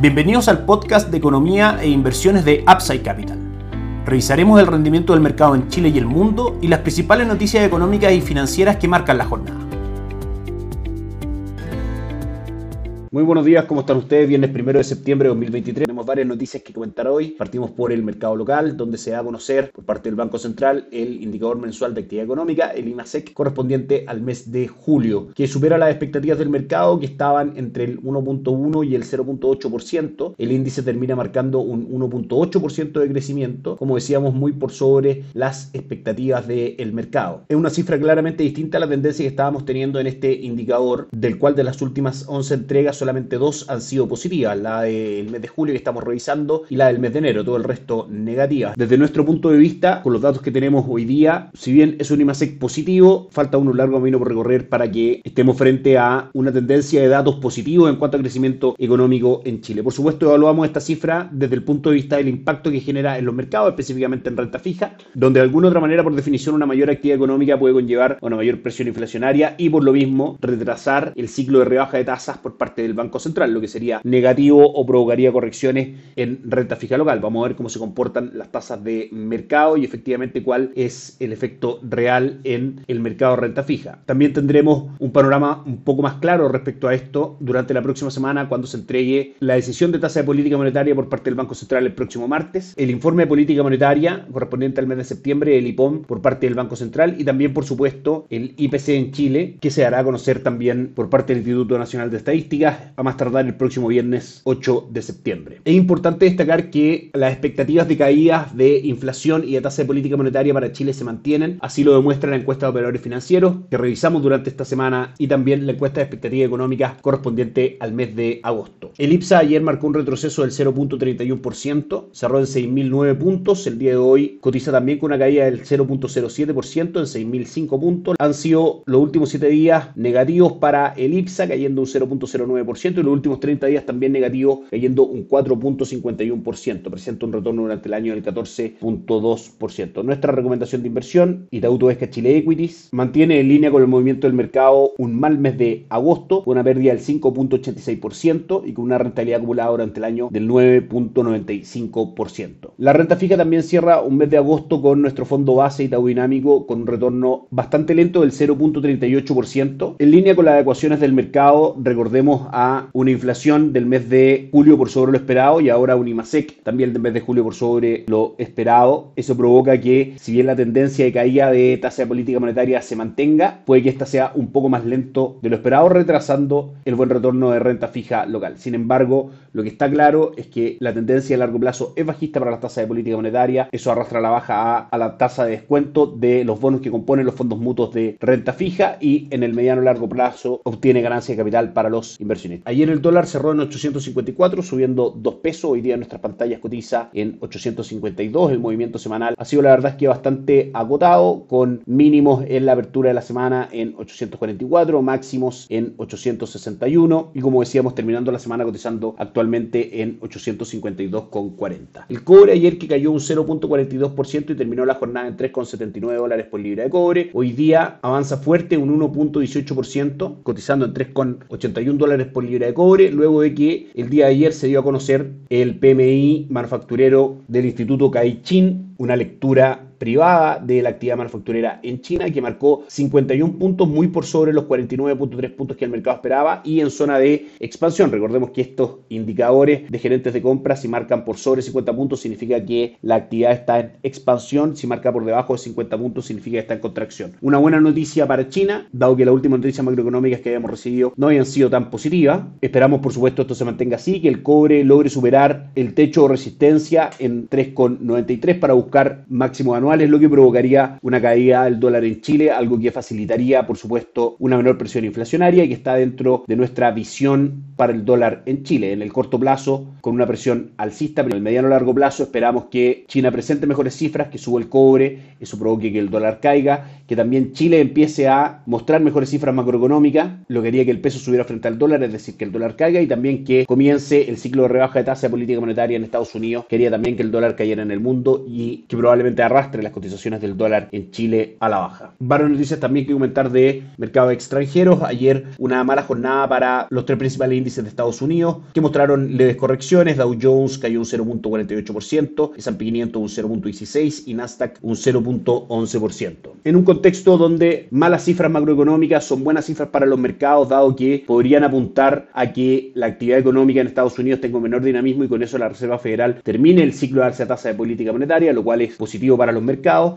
Bienvenidos al podcast de economía e inversiones de Upside Capital. Revisaremos el rendimiento del mercado en Chile y el mundo y las principales noticias económicas y financieras que marcan la jornada. Muy buenos días, ¿cómo están ustedes? Viernes primero de septiembre de 2023. Varias noticias que comentar hoy. Partimos por el mercado local, donde se da a conocer por parte del Banco Central el indicador mensual de actividad económica, el IMASEC, correspondiente al mes de julio, que supera las expectativas del mercado que estaban entre el 1.1 y el 0.8%. El índice termina marcando un 1.8% de crecimiento, como decíamos, muy por sobre las expectativas del mercado. Es una cifra claramente distinta a la tendencia que estábamos teniendo en este indicador, del cual de las últimas 11 entregas solamente dos han sido positivas, la del mes de julio que estamos revisando y la del mes de enero, todo el resto negativa. Desde nuestro punto de vista, con los datos que tenemos hoy día, si bien es un IMASEC positivo, falta un largo camino por recorrer para que estemos frente a una tendencia de datos positivos en cuanto a crecimiento económico en Chile. Por supuesto, evaluamos esta cifra desde el punto de vista del impacto que genera en los mercados, específicamente en renta fija, donde de alguna otra manera, por definición, una mayor actividad económica puede conllevar a una mayor presión inflacionaria y por lo mismo retrasar el ciclo de rebaja de tasas por parte de Banco Central, lo que sería negativo o provocaría correcciones en renta fija local. Vamos a ver cómo se comportan las tasas de mercado y efectivamente cuál es el efecto real en el mercado de renta fija. También tendremos un panorama un poco más claro respecto a esto durante la próxima semana cuando se entregue la decisión de tasa de política monetaria por parte del Banco Central el próximo martes, el informe de política monetaria correspondiente al mes de septiembre, el IPOM por parte del Banco Central y también por supuesto el IPC en Chile que se hará a conocer también por parte del Instituto Nacional de Estadísticas a más tardar el próximo viernes 8 de septiembre. Es importante destacar que las expectativas de caídas de inflación y de tasa de política monetaria para Chile se mantienen, así lo demuestra la encuesta de operadores financieros que revisamos durante esta semana y también la encuesta de expectativas económicas correspondiente al mes de agosto. El IPSA ayer marcó un retroceso del 0.31%, cerró en 6.009 puntos, el día de hoy cotiza también con una caída del 0.07% en 6.005 puntos. Han sido los últimos 7 días negativos para el IPSA, cayendo un 0.09% y los últimos 30 días también negativo, cayendo un 4.51%. Presenta un retorno durante el año del 14.2%. Nuestra recomendación de inversión, Itaú Vesca Chile Equities, mantiene en línea con el movimiento del mercado un mal mes de agosto, con una pérdida del 5.86% y con una rentabilidad acumulada durante el año del 9.95%. La renta fija también cierra un mes de agosto con nuestro fondo base Itaú Dinámico con un retorno bastante lento del 0.38%, en línea con las ecuaciones del mercado, recordemos a una inflación del mes de julio por sobre lo esperado y ahora un IMASEC también del mes de julio por sobre lo esperado. Eso provoca que, si bien la tendencia de caída de tasa de política monetaria se mantenga, puede que esta sea un poco más lento de lo esperado, retrasando el buen retorno de renta fija local. Sin embargo, lo que está claro es que la tendencia a largo plazo es bajista para las tasas de política monetaria. Eso arrastra la baja a, a la tasa de descuento de los bonos que componen los fondos mutuos de renta fija y en el mediano largo plazo obtiene ganancia de capital para los inversionistas. Ayer el dólar cerró en 854, subiendo 2 pesos. Hoy día nuestras pantallas cotiza en 852. El movimiento semanal ha sido la verdad es que bastante agotado, con mínimos en la apertura de la semana en 844, máximos en 861 y como decíamos terminando la semana cotizando actualmente en 852,40. El cobre ayer que cayó un 0.42% y terminó la jornada en 3,79 dólares por libra de cobre. Hoy día avanza fuerte un 1.18%, cotizando en 3,81 dólares por libra de cobre, luego de que el día de ayer se dio a conocer el PMI manufacturero del Instituto Caixin, una lectura privada de la actividad manufacturera en China, que marcó 51 puntos, muy por sobre los 49.3 puntos que el mercado esperaba y en zona de expansión. Recordemos que estos indicadores de gerentes de compras, si marcan por sobre 50 puntos, significa que la actividad está en expansión, si marca por debajo de 50 puntos, significa que está en contracción. Una buena noticia para China, dado que las últimas noticias macroeconómicas que habíamos recibido no habían sido tan positivas. Esperamos, por supuesto, esto se mantenga así, que el cobre logre superar el techo de resistencia en 3,93 para buscar máximo anual es lo que provocaría una caída del dólar en Chile, algo que facilitaría, por supuesto, una menor presión inflacionaria y que está dentro de nuestra visión para el dólar en Chile. En el corto plazo, con una presión alcista, pero en el mediano largo plazo esperamos que China presente mejores cifras, que suba el cobre, eso provoque que el dólar caiga, que también Chile empiece a mostrar mejores cifras macroeconómicas, lo que haría que el peso subiera frente al dólar, es decir, que el dólar caiga y también que comience el ciclo de rebaja de tasa de política monetaria en Estados Unidos, quería también que el dólar cayera en el mundo y que probablemente arrastre trimestre las cotizaciones del dólar en Chile a la baja. Varias noticias también que comentar de mercados extranjeros. Ayer una mala jornada para los tres principales índices de Estados Unidos que mostraron leves correcciones. Dow Jones cayó un 0.48%, S&P 500 un 0.16% y Nasdaq un 0.11%. En un contexto donde malas cifras macroeconómicas son buenas cifras para los mercados, dado que podrían apuntar a que la actividad económica en Estados Unidos tenga un menor dinamismo y con eso la Reserva Federal termine el ciclo de alza tasa de política monetaria, lo cual es positivo para los mercados.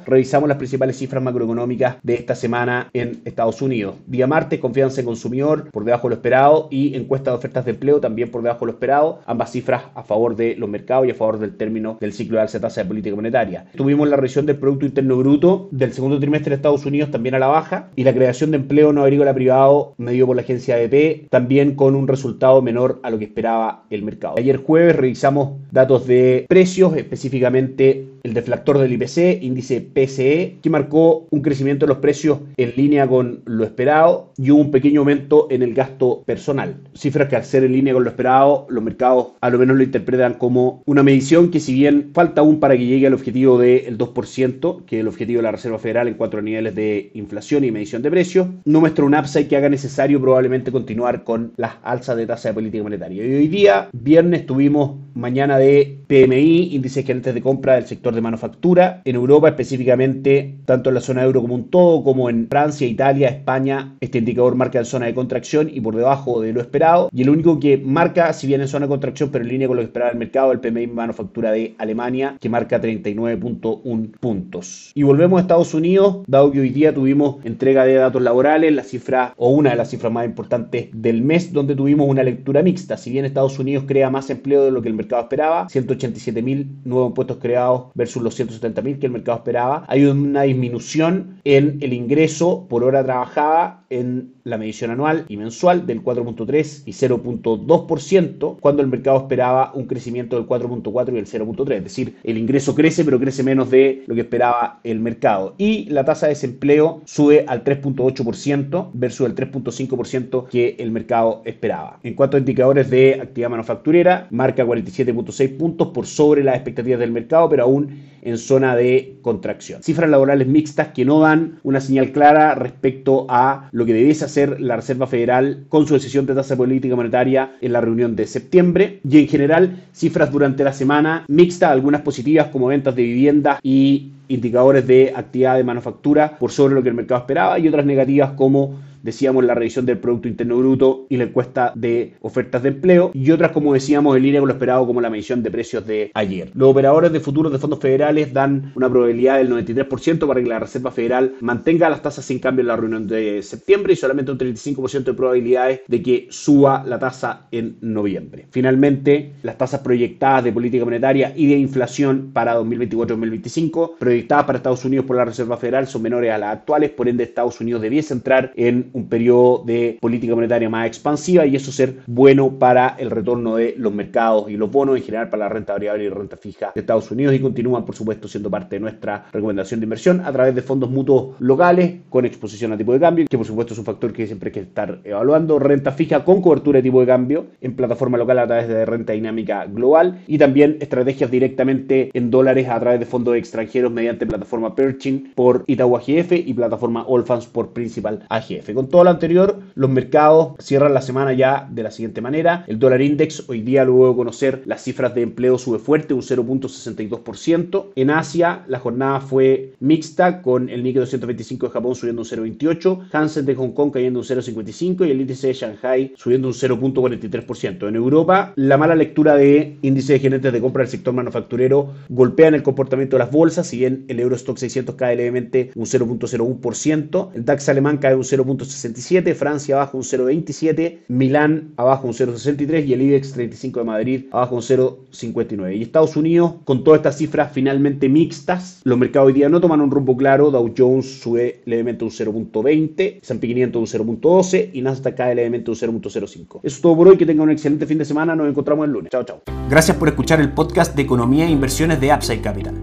Revisamos las principales cifras macroeconómicas de esta semana en Estados Unidos. Día martes, confianza en consumidor por debajo de lo esperado y encuesta de ofertas de empleo también por debajo de lo esperado. Ambas cifras a favor de los mercados y a favor del término del ciclo de alza tasa de política monetaria. Tuvimos la revisión del Producto Interno Bruto del segundo trimestre de Estados Unidos también a la baja y la creación de empleo no agrícola privado medido por la agencia ADP también con un resultado menor a lo que esperaba el mercado. Ayer jueves revisamos datos de precios, específicamente el deflactor del IPC, índice PCE, que marcó un crecimiento de los precios en línea con lo esperado y un pequeño aumento en el gasto personal. Cifras que al ser en línea con lo esperado, los mercados a lo menos lo interpretan como una medición que si bien falta aún para que llegue al objetivo del 2%, que es el objetivo de la Reserva Federal en cuatro niveles de inflación y medición de precios, no muestra un upside que haga necesario probablemente continuar con las alzas de tasa de política monetaria. Y hoy día, viernes, tuvimos mañana de PMI, índice gerentes de compra del sector de manufactura. En Europa específicamente, tanto en la zona euro como un todo, como en Francia, Italia, España, este indicador marca en zona de contracción y por debajo de lo esperado. Y el único que marca, si bien en zona de contracción, pero en línea con lo que esperaba el mercado, el PMI manufactura de Alemania, que marca 39.1 puntos. Y volvemos a Estados Unidos, dado que hoy día tuvimos entrega de datos laborales, la cifra o una de las cifras más importantes del mes, donde tuvimos una lectura mixta. Si bien Estados Unidos crea más empleo de lo que el mercado esperaba, 187 mil nuevos puestos creados versus los 170.000 que el mercado esperaba. Hay una disminución en el ingreso por hora trabajada en la medición anual y mensual del 4.3 y 0.2%, cuando el mercado esperaba un crecimiento del 4.4 y el 0.3. Es decir, el ingreso crece, pero crece menos de lo que esperaba el mercado. Y la tasa de desempleo sube al 3.8% versus el 3.5% que el mercado esperaba. En cuanto a indicadores de actividad manufacturera, marca 47.6 puntos por sobre las expectativas del mercado, pero aún en zona de contracción. Cifras laborales mixtas que no dan una señal clara respecto a lo que debiese hacer la Reserva Federal con su decisión de tasa política monetaria en la reunión de septiembre. Y en general, cifras durante la semana mixtas, algunas positivas como ventas de viviendas y indicadores de actividad de manufactura por sobre lo que el mercado esperaba y otras negativas como decíamos la revisión del Producto Interno Bruto y la encuesta de ofertas de empleo, y otras, como decíamos, en línea con lo esperado, como la medición de precios de ayer. Los operadores de futuros de fondos federales dan una probabilidad del 93% para que la Reserva Federal mantenga las tasas sin cambio en la reunión de septiembre y solamente un 35% de probabilidades de que suba la tasa en noviembre. Finalmente, las tasas proyectadas de política monetaria y de inflación para 2024-2025, proyectadas para Estados Unidos por la Reserva Federal, son menores a las actuales, por ende Estados Unidos debiese entrar en un periodo de política monetaria más expansiva y eso ser bueno para el retorno de los mercados y los bonos en general para la renta variable y renta fija de Estados Unidos y continúan por supuesto siendo parte de nuestra recomendación de inversión a través de fondos mutuos locales con exposición a tipo de cambio que por supuesto es un factor que siempre hay que estar evaluando. Renta fija con cobertura de tipo de cambio en plataforma local a través de renta dinámica global y también estrategias directamente en dólares a través de fondos extranjeros mediante plataforma Perching por Itaú AGF y plataforma Allfunds por Principal AGF todo lo anterior, los mercados cierran la semana ya de la siguiente manera. El dólar index hoy día, luego de conocer las cifras de empleo, sube fuerte, un 0.62%. En Asia, la jornada fue mixta, con el Nikkei 225 de Japón subiendo un 0.28%, Hansen de Hong Kong cayendo un 0.55% y el índice de Shanghai subiendo un 0.43%. En Europa, la mala lectura de índice de gerentes de compra del sector manufacturero golpea en el comportamiento de las bolsas, si bien el Eurostock 600 cae levemente un 0.01%, el DAX alemán cae un 0.60%, 67, Francia abajo un 0,27, Milán abajo un 0,63 y el IBEX 35 de Madrid abajo un 0,59. Y Estados Unidos, con todas estas cifras finalmente mixtas, los mercados hoy día no toman un rumbo claro, Dow Jones sube levemente un 0,20, S&P 500 un 0,12 y Nasdaq cae levemente un 0,05. Eso es todo por hoy, que tengan un excelente fin de semana, nos encontramos el lunes. Chao, chao. Gracias por escuchar el podcast de Economía e Inversiones de Upside Capital.